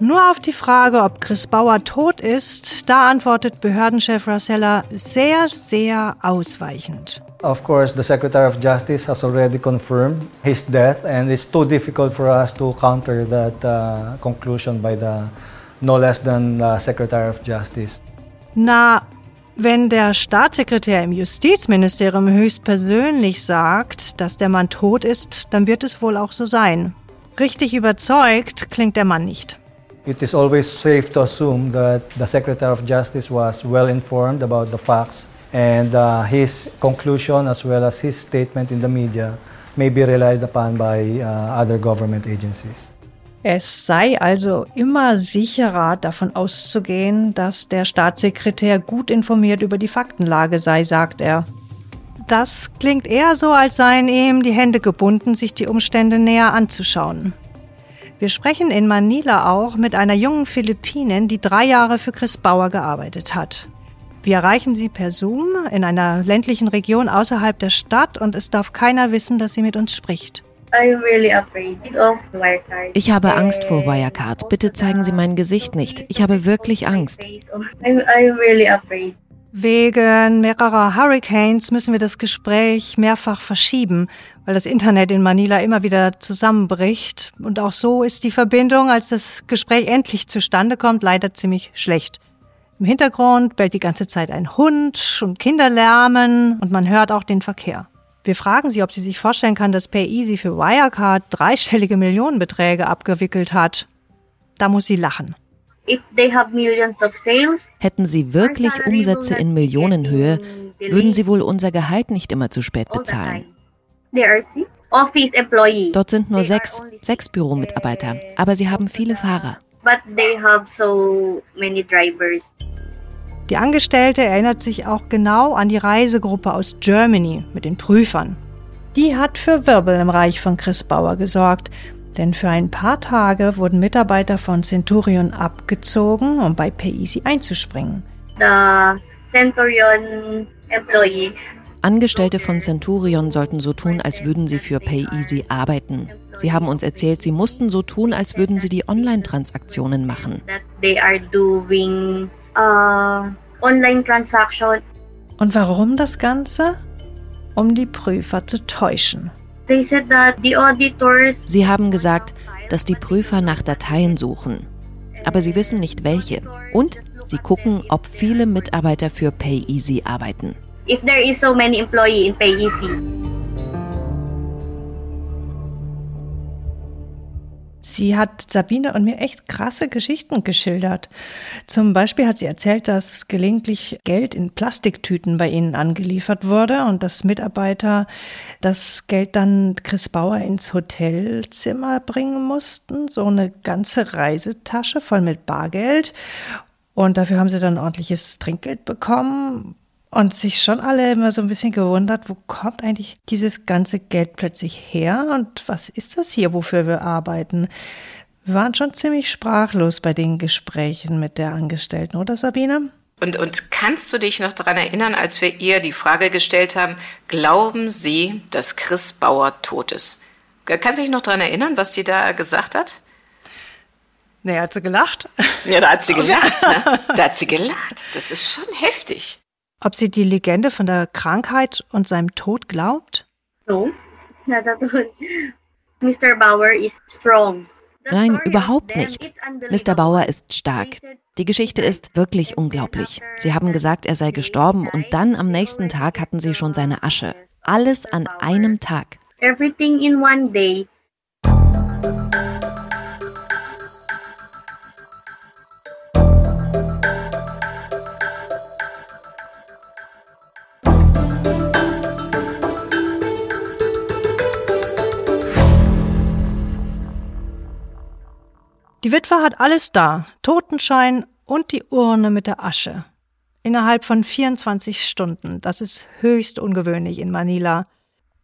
Nur auf die Frage, ob Chris Bauer tot ist, da antwortet Behördenchef Rosella sehr, sehr ausweichend. Of course, the Secretary of Justice has already confirmed his death, and it's too difficult for us to counter that uh, conclusion by the no less than uh, Secretary of Justice. Na, wenn der Staatssekretär im Justizministerium höchstpersönlich sagt, dass der Mann tot ist, dann wird es wohl auch so sein. Richtig überzeugt klingt der Mann nicht. It is always safe to assume that the Secretary of Justice was well informed about the facts and uh, his conclusion as well as his statement in the media may be relied upon by uh, other government agencies. Es sei also immer sicherer davon auszugehen, dass der Staatssekretär gut informiert über die Faktenlage sei, sagt er. Das klingt eher so, als seien ihm die Hände gebunden, sich die Umstände näher anzuschauen. Wir sprechen in Manila auch mit einer jungen Philippinin, die drei Jahre für Chris Bauer gearbeitet hat. Wir erreichen sie per Zoom in einer ländlichen Region außerhalb der Stadt und es darf keiner wissen, dass sie mit uns spricht. Ich habe Angst vor Wirecard. Bitte zeigen Sie mein Gesicht nicht. Ich habe wirklich Angst. Wegen mehrerer Hurricanes müssen wir das Gespräch mehrfach verschieben, weil das Internet in Manila immer wieder zusammenbricht. Und auch so ist die Verbindung, als das Gespräch endlich zustande kommt, leider ziemlich schlecht. Im Hintergrund bellt die ganze Zeit ein Hund und Kinder lärmen und man hört auch den Verkehr. Wir fragen sie, ob sie sich vorstellen kann, dass PayEasy für Wirecard dreistellige Millionenbeträge abgewickelt hat. Da muss sie lachen. Hätten sie wirklich Umsätze in Millionenhöhe, würden sie wohl unser Gehalt nicht immer zu spät bezahlen. Dort sind nur sechs, sechs Büromitarbeiter, aber sie haben viele Fahrer. Die Angestellte erinnert sich auch genau an die Reisegruppe aus Germany mit den Prüfern. Die hat für Wirbel im Reich von Chris Bauer gesorgt, denn für ein paar Tage wurden Mitarbeiter von Centurion abgezogen, um bei PayEasy einzuspringen. Angestellte von Centurion sollten so tun, als würden sie für PayEasy arbeiten. Sie haben uns erzählt, sie mussten so tun, als würden sie die Online-Transaktionen machen. Und warum das Ganze? Um die Prüfer zu täuschen. Sie haben gesagt, dass die Prüfer nach Dateien suchen, aber sie wissen nicht welche. Und sie gucken, ob viele Mitarbeiter für PayEasy arbeiten. If there is so many employee in PayEasy. Sie hat Sabine und mir echt krasse Geschichten geschildert. Zum Beispiel hat sie erzählt, dass gelegentlich Geld in Plastiktüten bei ihnen angeliefert wurde und dass Mitarbeiter das Geld dann Chris Bauer ins Hotelzimmer bringen mussten. So eine ganze Reisetasche voll mit Bargeld. Und dafür haben sie dann ordentliches Trinkgeld bekommen und sich schon alle immer so ein bisschen gewundert, wo kommt eigentlich dieses ganze Geld plötzlich her und was ist das hier, wofür wir arbeiten? Wir waren schon ziemlich sprachlos bei den Gesprächen mit der Angestellten, oder Sabine? Und, und kannst du dich noch daran erinnern, als wir ihr die Frage gestellt haben, glauben Sie, dass Chris Bauer tot ist? Kannst du dich noch daran erinnern, was die da gesagt hat? Nee, hat sie gelacht. Ja, da hat sie [LAUGHS] gelacht. Ne? Da hat sie gelacht. Das ist schon heftig. Ob sie die Legende von der Krankheit und seinem Tod glaubt? No, not at all. Mr. Bauer is strong. Nein, überhaupt nicht. Mr. Bauer ist stark. Die Geschichte ist wirklich unglaublich. Sie haben gesagt, er sei gestorben und dann am nächsten Tag hatten sie schon seine Asche. Alles an einem Tag. Everything in one day. Die Witwe hat alles da, Totenschein und die Urne mit der Asche. Innerhalb von 24 Stunden. Das ist höchst ungewöhnlich in Manila.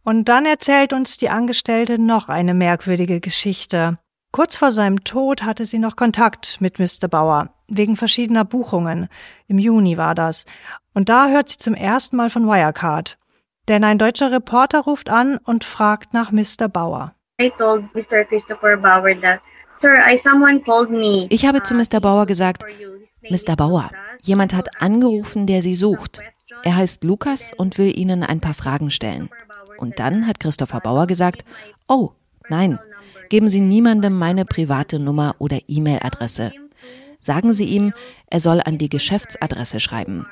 Und dann erzählt uns die Angestellte noch eine merkwürdige Geschichte. Kurz vor seinem Tod hatte sie noch Kontakt mit Mr. Bauer, wegen verschiedener Buchungen. Im Juni war das. Und da hört sie zum ersten Mal von Wirecard. Denn ein deutscher Reporter ruft an und fragt nach Mr. Bauer. I told Mr. Christopher Bauer that, Ich habe zu Mr. Bauer gesagt, Mr. Bauer, jemand hat angerufen, der Sie sucht. Er heißt Lukas und will Ihnen ein paar Fragen stellen. Und dann hat Christopher Bauer gesagt, oh, nein, geben Sie niemandem meine private Nummer oder E-Mail-Adresse. Sagen Sie ihm, er soll an die Geschäftsadresse schreiben.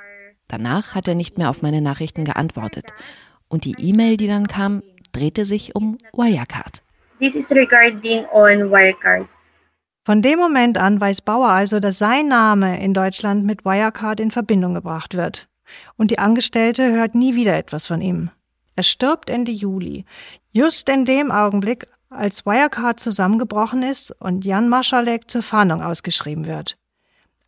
Danach hat er nicht mehr auf meine Nachrichten geantwortet. Und die E-Mail, die dann kam, drehte sich um Wirecard. This is regarding on Wirecard. Von dem Moment an weiß Bauer also, dass sein Name in Deutschland mit Wirecard in Verbindung gebracht wird. Und die Angestellte hört nie wieder etwas von ihm. Er stirbt Ende Juli. Just in dem Augenblick, als Wirecard zusammengebrochen ist und Jan Maschalek zur Fahndung ausgeschrieben wird.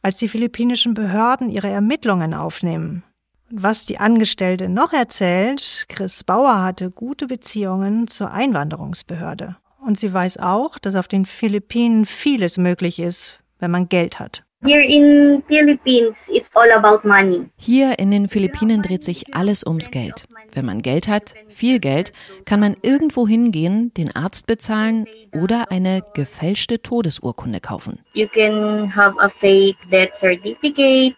Als die philippinischen Behörden ihre Ermittlungen aufnehmen. Was die Angestellte noch erzählt, Chris Bauer hatte gute Beziehungen zur Einwanderungsbehörde. Und sie weiß auch, dass auf den Philippinen vieles möglich ist, wenn man Geld hat. Here in Philippines, it's all about money. Hier in den Philippinen dreht sich alles ums Geld. Wenn man Geld hat, viel Geld, kann man irgendwo hingehen, den Arzt bezahlen oder eine gefälschte Todesurkunde kaufen. You can have a fake death certificate.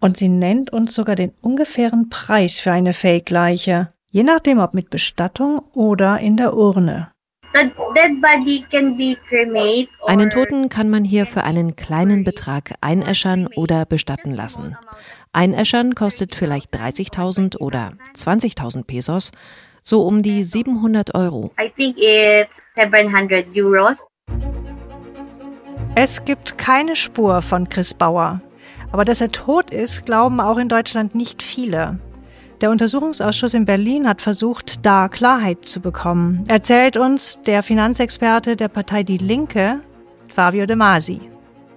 Und sie nennt uns sogar den ungefähren Preis für eine Fake-Leiche, je nachdem ob mit Bestattung oder in der Urne. The dead body can be cremated or Einen Toten kann man hier für einen kleinen Betrag einäschern oder bestatten lassen. Einäschern kostet vielleicht 30.000 oder 20.000 Pesos, so um die 700 Euro. I think it's 700 euros. Es gibt keine Spur von Chris Bauer. Aber dass er tot ist, glauben auch in Deutschland nicht viele. Der Untersuchungsausschuss in Berlin hat versucht, da Klarheit zu bekommen. Erzählt uns der Finanzexperte der Partei Die Linke, Fabio De Masi.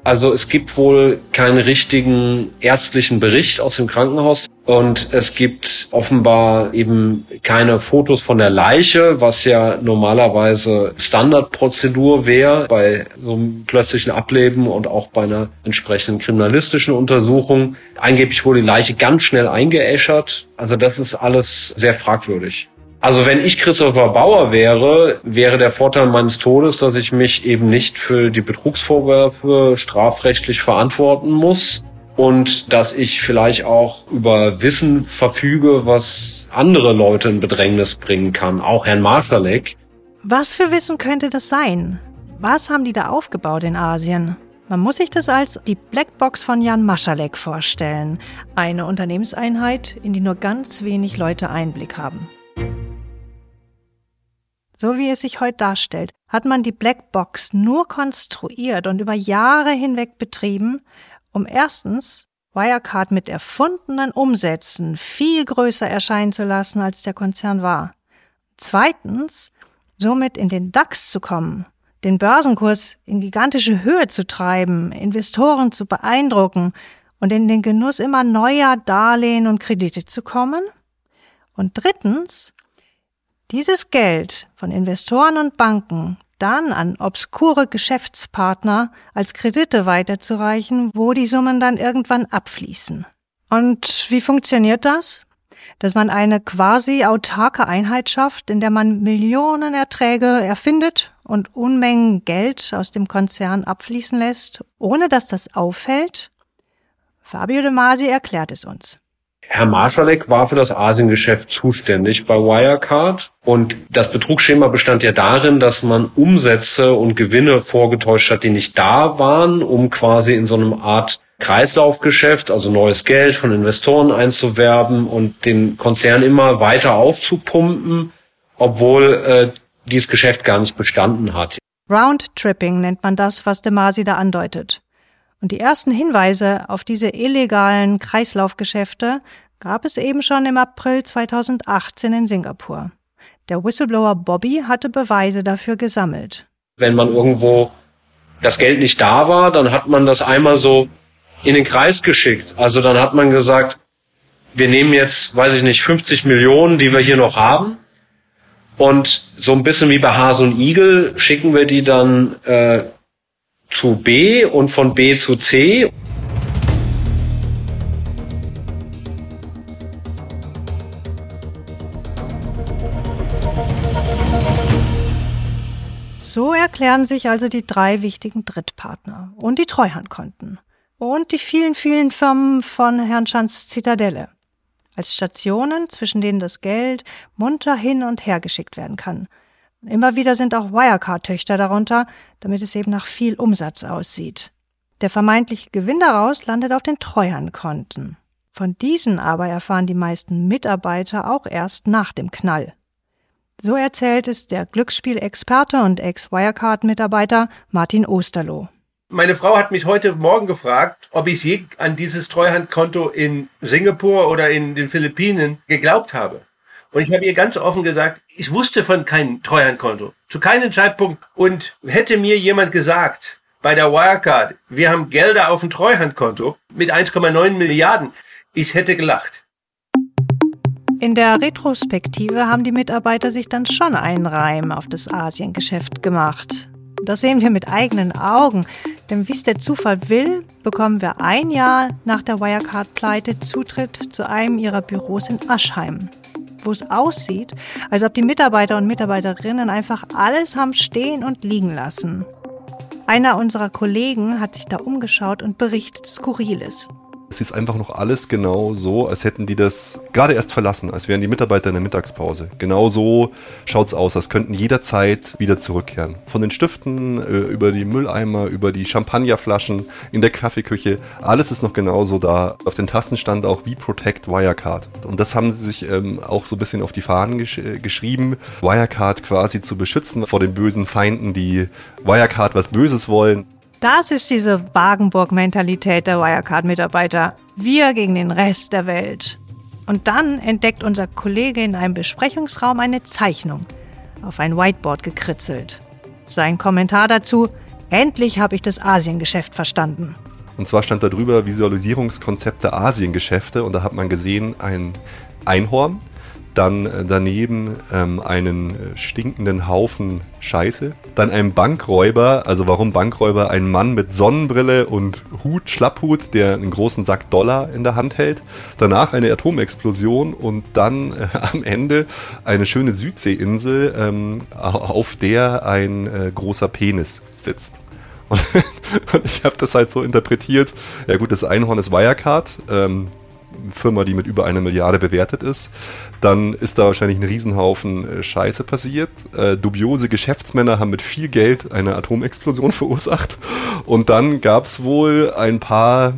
Also es gibt wohl keinen richtigen ärztlichen Bericht aus dem Krankenhaus und es gibt offenbar eben keine Fotos von der Leiche, was ja normalerweise Standardprozedur wäre bei so einem plötzlichen Ableben und auch bei einer entsprechenden kriminalistischen Untersuchung. Angeblich wurde die Leiche ganz schnell eingeäschert. Also das ist alles sehr fragwürdig. Also wenn ich Christopher Bauer wäre, wäre der Vorteil meines Todes, dass ich mich eben nicht für die Betrugsvorwürfe strafrechtlich verantworten muss und dass ich vielleicht auch über Wissen verfüge, was andere Leute in Bedrängnis bringen kann, auch Herrn Marschalek. Was für Wissen könnte das sein? Was haben die da aufgebaut in Asien? Man muss sich das als die Blackbox von Jan Maschalek vorstellen. Eine Unternehmenseinheit, in die nur ganz wenig Leute Einblick haben. So wie es sich heute darstellt, hat man die Blackbox nur konstruiert und über Jahre hinweg betrieben, um erstens Wirecard mit erfundenen Umsätzen viel größer erscheinen zu lassen, als der Konzern war. Zweitens, somit in den DAX zu kommen, den Börsenkurs in gigantische Höhe zu treiben, Investoren zu beeindrucken und in den Genuss immer neuer Darlehen und Kredite zu kommen. Und drittens, dieses Geld von Investoren und Banken dann an obskure Geschäftspartner als Kredite weiterzureichen, wo die Summen dann irgendwann abfließen. Und wie funktioniert das? Dass man eine quasi autarke Einheit schafft, in der man Millionen Erträge erfindet und Unmengen Geld aus dem Konzern abfließen lässt, ohne dass das auffällt? Fabio De Masi erklärt es uns. Herr Marschalek war für das Asiengeschäft zuständig bei Wirecard und das Betrugsschema bestand ja darin, dass man Umsätze und Gewinne vorgetäuscht hat, die nicht da waren, um quasi in so einem Art Kreislaufgeschäft, also neues Geld von Investoren einzuwerben und den Konzern immer weiter aufzupumpen, obwohl äh, dieses Geschäft gar nicht bestanden hat. Roundtripping nennt man das, was De Masi da andeutet. Und die ersten Hinweise auf diese illegalen Kreislaufgeschäfte gab es eben schon im April 2018 in Singapur. Der Whistleblower Bobby hatte Beweise dafür gesammelt. Wenn man irgendwo das Geld nicht da war, dann hat man das einmal so in den Kreis geschickt. Also dann hat man gesagt, wir nehmen jetzt, weiß ich nicht, 50 Millionen, die wir hier noch haben. Und so ein bisschen wie bei Hase und Igel schicken wir die dann äh, zu B und von B zu C. So erklären sich also die drei wichtigen Drittpartner und die Treuhandkonten und die vielen, vielen Firmen von Herrn Schanz Zitadelle als Stationen, zwischen denen das Geld munter hin und her geschickt werden kann – Immer wieder sind auch Wirecard-Töchter darunter, damit es eben nach viel Umsatz aussieht. Der vermeintliche Gewinn daraus landet auf den Treuhandkonten. Von diesen aber erfahren die meisten Mitarbeiter auch erst nach dem Knall. So erzählt es der Glücksspielexperte und Ex-Wirecard-Mitarbeiter Martin Osterloh. Meine Frau hat mich heute Morgen gefragt, ob ich je an dieses Treuhandkonto in Singapur oder in den Philippinen geglaubt habe. Und ich habe ihr ganz offen gesagt, ich wusste von keinem Treuhandkonto. Zu keinem Zeitpunkt. Und hätte mir jemand gesagt, bei der Wirecard, wir haben Gelder auf dem Treuhandkonto mit 1,9 Milliarden, ich hätte gelacht. In der Retrospektive haben die Mitarbeiter sich dann schon einen Reim auf das Asiengeschäft gemacht. Das sehen wir mit eigenen Augen, denn wie es der Zufall will, bekommen wir ein Jahr nach der Wirecard-Pleite Zutritt zu einem ihrer Büros in Aschheim wo es aussieht, als ob die Mitarbeiter und Mitarbeiterinnen einfach alles haben stehen und liegen lassen. Einer unserer Kollegen hat sich da umgeschaut und berichtet Skurriles. Es ist einfach noch alles genau so, als hätten die das gerade erst verlassen, als wären die Mitarbeiter in der Mittagspause. Genau so schaut's aus, als könnten jederzeit wieder zurückkehren. Von den Stiften äh, über die Mülleimer, über die Champagnerflaschen in der Kaffeeküche, alles ist noch genauso da. Auf den Tasten stand auch wie Protect Wirecard. Und das haben sie sich ähm, auch so ein bisschen auf die Fahnen gesch äh, geschrieben, Wirecard quasi zu beschützen vor den bösen Feinden, die Wirecard was Böses wollen. Das ist diese Wagenburg-Mentalität der Wirecard-Mitarbeiter. Wir gegen den Rest der Welt. Und dann entdeckt unser Kollege in einem Besprechungsraum eine Zeichnung, auf ein Whiteboard gekritzelt. Sein Kommentar dazu, endlich habe ich das Asiengeschäft verstanden. Und zwar stand da drüber Visualisierungskonzepte Asiengeschäfte und da hat man gesehen ein Einhorn, dann äh, daneben ähm, einen äh, stinkenden Haufen Scheiße, dann einen Bankräuber, also warum Bankräuber? Ein Mann mit Sonnenbrille und Hut, Schlapphut, der einen großen Sack Dollar in der Hand hält, danach eine Atomexplosion und dann äh, am Ende eine schöne Südseeinsel, ähm, auf der ein äh, großer Penis sitzt. Und, [LAUGHS] und ich habe das halt so interpretiert, ja gut, das Einhorn ist Wirecard, ähm, Firma, die mit über einer Milliarde bewertet ist, dann ist da wahrscheinlich ein Riesenhaufen äh, Scheiße passiert. Äh, dubiose Geschäftsmänner haben mit viel Geld eine Atomexplosion [LAUGHS] verursacht. Und dann gab es wohl ein paar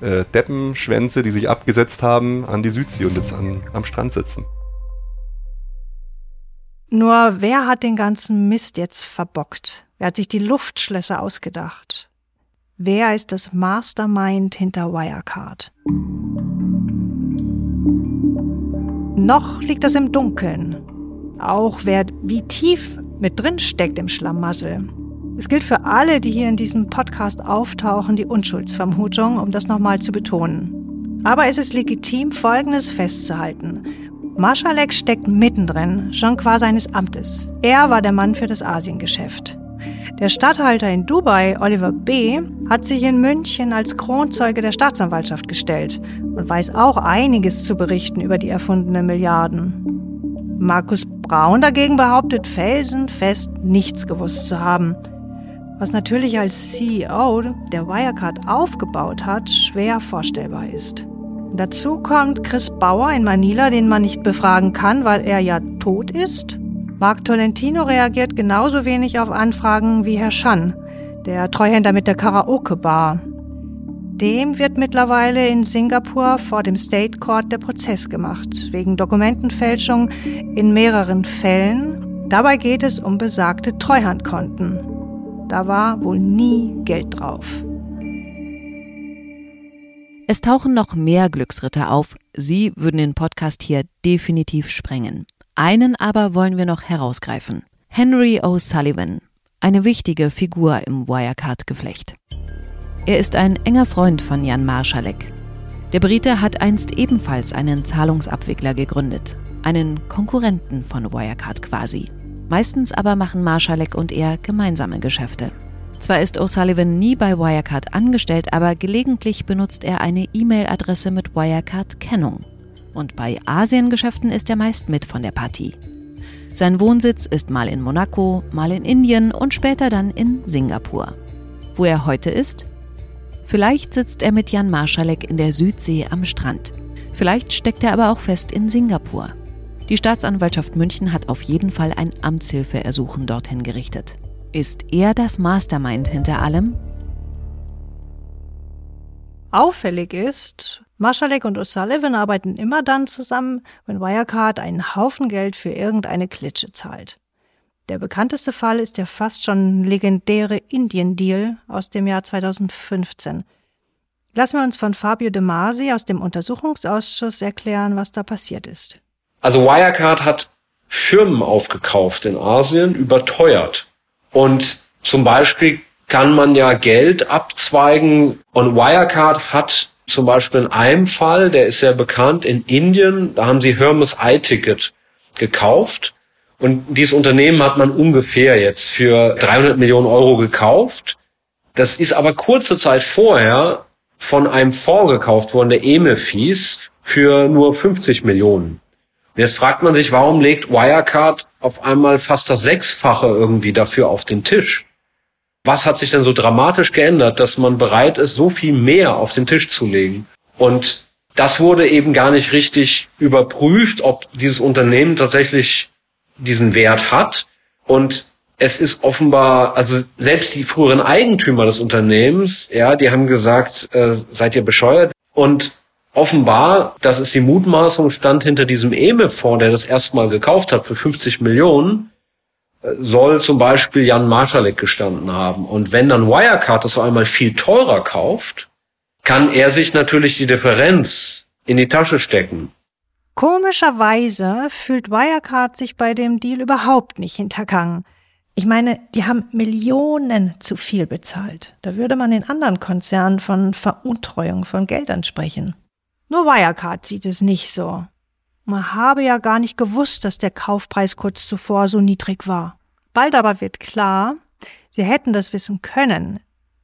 äh, Deppenschwänze, die sich abgesetzt haben an die Südsee und jetzt an, am Strand sitzen. Nur wer hat den ganzen Mist jetzt verbockt? Wer hat sich die Luftschlösser ausgedacht? Wer ist das Mastermind hinter Wirecard? Noch liegt das im Dunkeln. Auch wer wie tief mit drin steckt im Schlamassel. Es gilt für alle, die hier in diesem Podcast auftauchen, die Unschuldsvermutung, um das nochmal zu betonen. Aber es ist legitim, Folgendes festzuhalten. Marschalek steckt mittendrin, schon qua seines Amtes. Er war der Mann für das Asiengeschäft. Der Statthalter in Dubai, Oliver B., hat sich in München als Kronzeuge der Staatsanwaltschaft gestellt und weiß auch einiges zu berichten über die erfundenen Milliarden. Markus Braun dagegen behauptet felsenfest, nichts gewusst zu haben. Was natürlich als CEO der Wirecard aufgebaut hat, schwer vorstellbar ist. Dazu kommt Chris Bauer in Manila, den man nicht befragen kann, weil er ja tot ist Marc Tolentino reagiert genauso wenig auf Anfragen wie Herr Schan, der Treuhänder mit der Karaoke-Bar. Dem wird mittlerweile in Singapur vor dem State Court der Prozess gemacht, wegen Dokumentenfälschung in mehreren Fällen. Dabei geht es um besagte Treuhandkonten. Da war wohl nie Geld drauf. Es tauchen noch mehr Glücksritter auf. Sie würden den Podcast hier definitiv sprengen. Einen aber wollen wir noch herausgreifen. Henry O'Sullivan, eine wichtige Figur im Wirecard-Geflecht. Er ist ein enger Freund von Jan Marschalek. Der Brite hat einst ebenfalls einen Zahlungsabwickler gegründet, einen Konkurrenten von Wirecard quasi. Meistens aber machen Marschalek und er gemeinsame Geschäfte. Zwar ist O'Sullivan nie bei Wirecard angestellt, aber gelegentlich benutzt er eine E-Mail-Adresse mit Wirecard-Kennung. Und bei Asiengeschäften ist er meist mit von der Partie. Sein Wohnsitz ist mal in Monaco, mal in Indien und später dann in Singapur. Wo er heute ist? Vielleicht sitzt er mit Jan Marschalek in der Südsee am Strand. Vielleicht steckt er aber auch fest in Singapur. Die Staatsanwaltschaft München hat auf jeden Fall ein Amtshilfeersuchen dorthin gerichtet. Ist er das Mastermind hinter allem? Auffällig ist, Marschalek und O'Sullivan arbeiten immer dann zusammen, wenn Wirecard einen Haufen Geld für irgendeine Klitsche zahlt. Der bekannteste Fall ist der fast schon legendäre Indien-Deal aus dem Jahr 2015. Lassen wir uns von Fabio De Masi aus dem Untersuchungsausschuss erklären, was da passiert ist. Also Wirecard hat Firmen aufgekauft in Asien, überteuert. Und zum Beispiel kann man ja Geld abzweigen und Wirecard hat zum Beispiel in einem Fall, der ist sehr bekannt, in Indien, da haben sie Hermes iTicket gekauft. Und dieses Unternehmen hat man ungefähr jetzt für 300 Millionen Euro gekauft. Das ist aber kurze Zeit vorher von einem Fonds gekauft worden, der Emefis, für nur 50 Millionen. Und jetzt fragt man sich, warum legt Wirecard auf einmal fast das Sechsfache irgendwie dafür auf den Tisch? Was hat sich denn so dramatisch geändert, dass man bereit ist, so viel mehr auf den Tisch zu legen? Und das wurde eben gar nicht richtig überprüft, ob dieses Unternehmen tatsächlich diesen Wert hat. Und es ist offenbar, also selbst die früheren Eigentümer des Unternehmens, ja, die haben gesagt, äh, seid ihr bescheuert? Und offenbar, das ist die Mutmaßung, stand hinter diesem EME-Fonds, der das erstmal gekauft hat für 50 Millionen, soll zum Beispiel Jan Marschalek gestanden haben. Und wenn dann Wirecard das auf einmal viel teurer kauft, kann er sich natürlich die Differenz in die Tasche stecken. Komischerweise fühlt Wirecard sich bei dem Deal überhaupt nicht hintergangen. Ich meine, die haben Millionen zu viel bezahlt. Da würde man in anderen Konzernen von Veruntreuung von Geldern sprechen. Nur Wirecard sieht es nicht so. Man habe ja gar nicht gewusst, dass der Kaufpreis kurz zuvor so niedrig war. Bald aber wird klar, sie hätten das wissen können.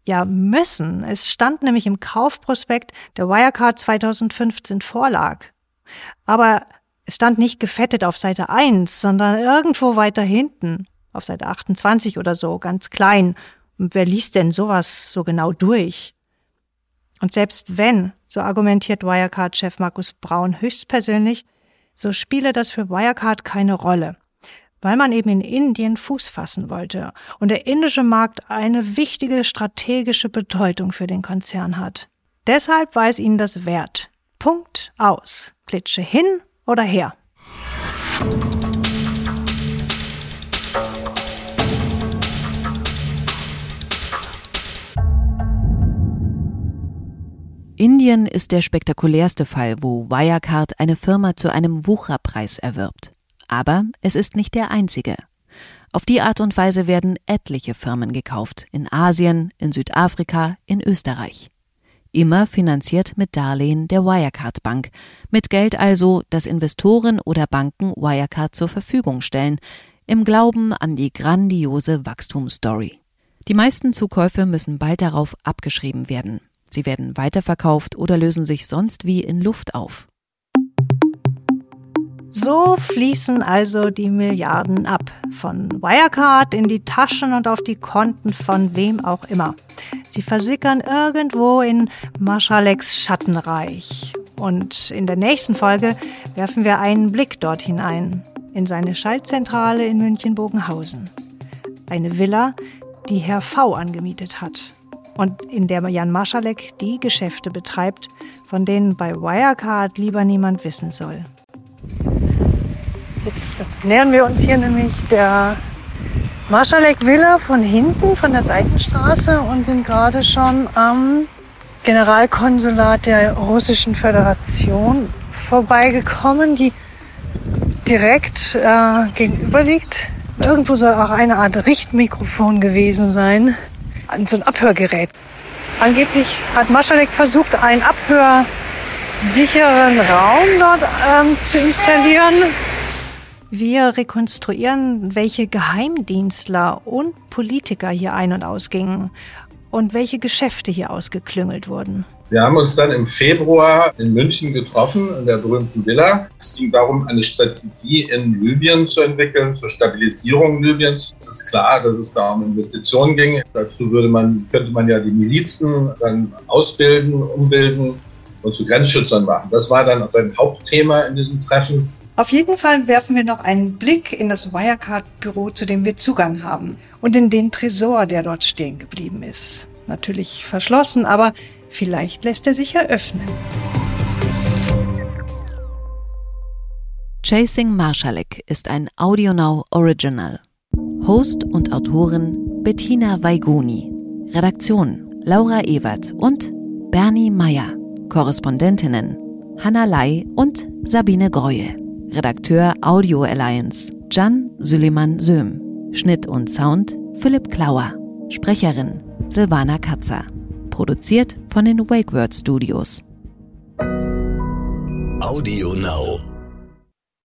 Ja, müssen. Es stand nämlich im Kaufprospekt, der Wirecard 2015 vorlag. Aber es stand nicht gefettet auf Seite 1, sondern irgendwo weiter hinten, auf Seite 28 oder so, ganz klein. Und wer liest denn sowas so genau durch? Und selbst wenn, so argumentiert Wirecard-Chef Markus Braun höchstpersönlich, so spiele das für Wirecard keine Rolle, weil man eben in Indien Fuß fassen wollte und der indische Markt eine wichtige strategische Bedeutung für den Konzern hat. Deshalb war es ihnen das wert. Punkt aus. Klitsche hin oder her. Indien ist der spektakulärste Fall, wo Wirecard eine Firma zu einem Wucherpreis erwirbt. Aber es ist nicht der einzige. Auf die Art und Weise werden etliche Firmen gekauft, in Asien, in Südafrika, in Österreich. Immer finanziert mit Darlehen der Wirecard Bank, mit Geld also, das Investoren oder Banken Wirecard zur Verfügung stellen, im Glauben an die grandiose Wachstumsstory. Die meisten Zukäufe müssen bald darauf abgeschrieben werden. Sie werden weiterverkauft oder lösen sich sonst wie in Luft auf. So fließen also die Milliarden ab. Von Wirecard in die Taschen und auf die Konten von wem auch immer. Sie versickern irgendwo in Maschaleks Schattenreich. Und in der nächsten Folge werfen wir einen Blick dort hinein. In seine Schaltzentrale in München-Bogenhausen. Eine Villa, die Herr V angemietet hat. Und in der Jan Maschalek die Geschäfte betreibt, von denen bei Wirecard lieber niemand wissen soll. Jetzt nähern wir uns hier nämlich der Marschalek Villa von hinten, von der Seitenstraße und sind gerade schon am Generalkonsulat der Russischen Föderation vorbeigekommen, die direkt äh, gegenüber liegt. Irgendwo soll auch eine Art Richtmikrofon gewesen sein, so ein Abhörgerät. Angeblich hat Maschalek versucht, einen abhörsicheren Raum dort ähm, zu installieren. Wir rekonstruieren, welche Geheimdienstler und Politiker hier ein- und ausgingen und welche Geschäfte hier ausgeklüngelt wurden. Wir haben uns dann im Februar in München getroffen, in der berühmten Villa. Es ging darum, eine Strategie in Libyen zu entwickeln, zur Stabilisierung Libyens. Es ist klar, dass es da um Investitionen ging. Dazu würde man, könnte man ja die Milizen dann ausbilden, umbilden und zu Grenzschützern machen. Das war dann sein Hauptthema in diesem Treffen. Auf jeden Fall werfen wir noch einen Blick in das Wirecard-Büro, zu dem wir Zugang haben, und in den Tresor, der dort stehen geblieben ist. Natürlich verschlossen, aber vielleicht lässt er sich eröffnen. Chasing Marschalek ist ein AudioNow Original. Host und Autorin Bettina Weiguni. Redaktion Laura Ewert und Bernie Meyer. Korrespondentinnen Hanna Lai und Sabine Greuel. Redakteur Audio Alliance Jan Süleyman Söhm. Schnitt und Sound Philipp Klauer. Sprecherin Silvana Katzer. Produziert von den WakeWord Studios. Audio Now.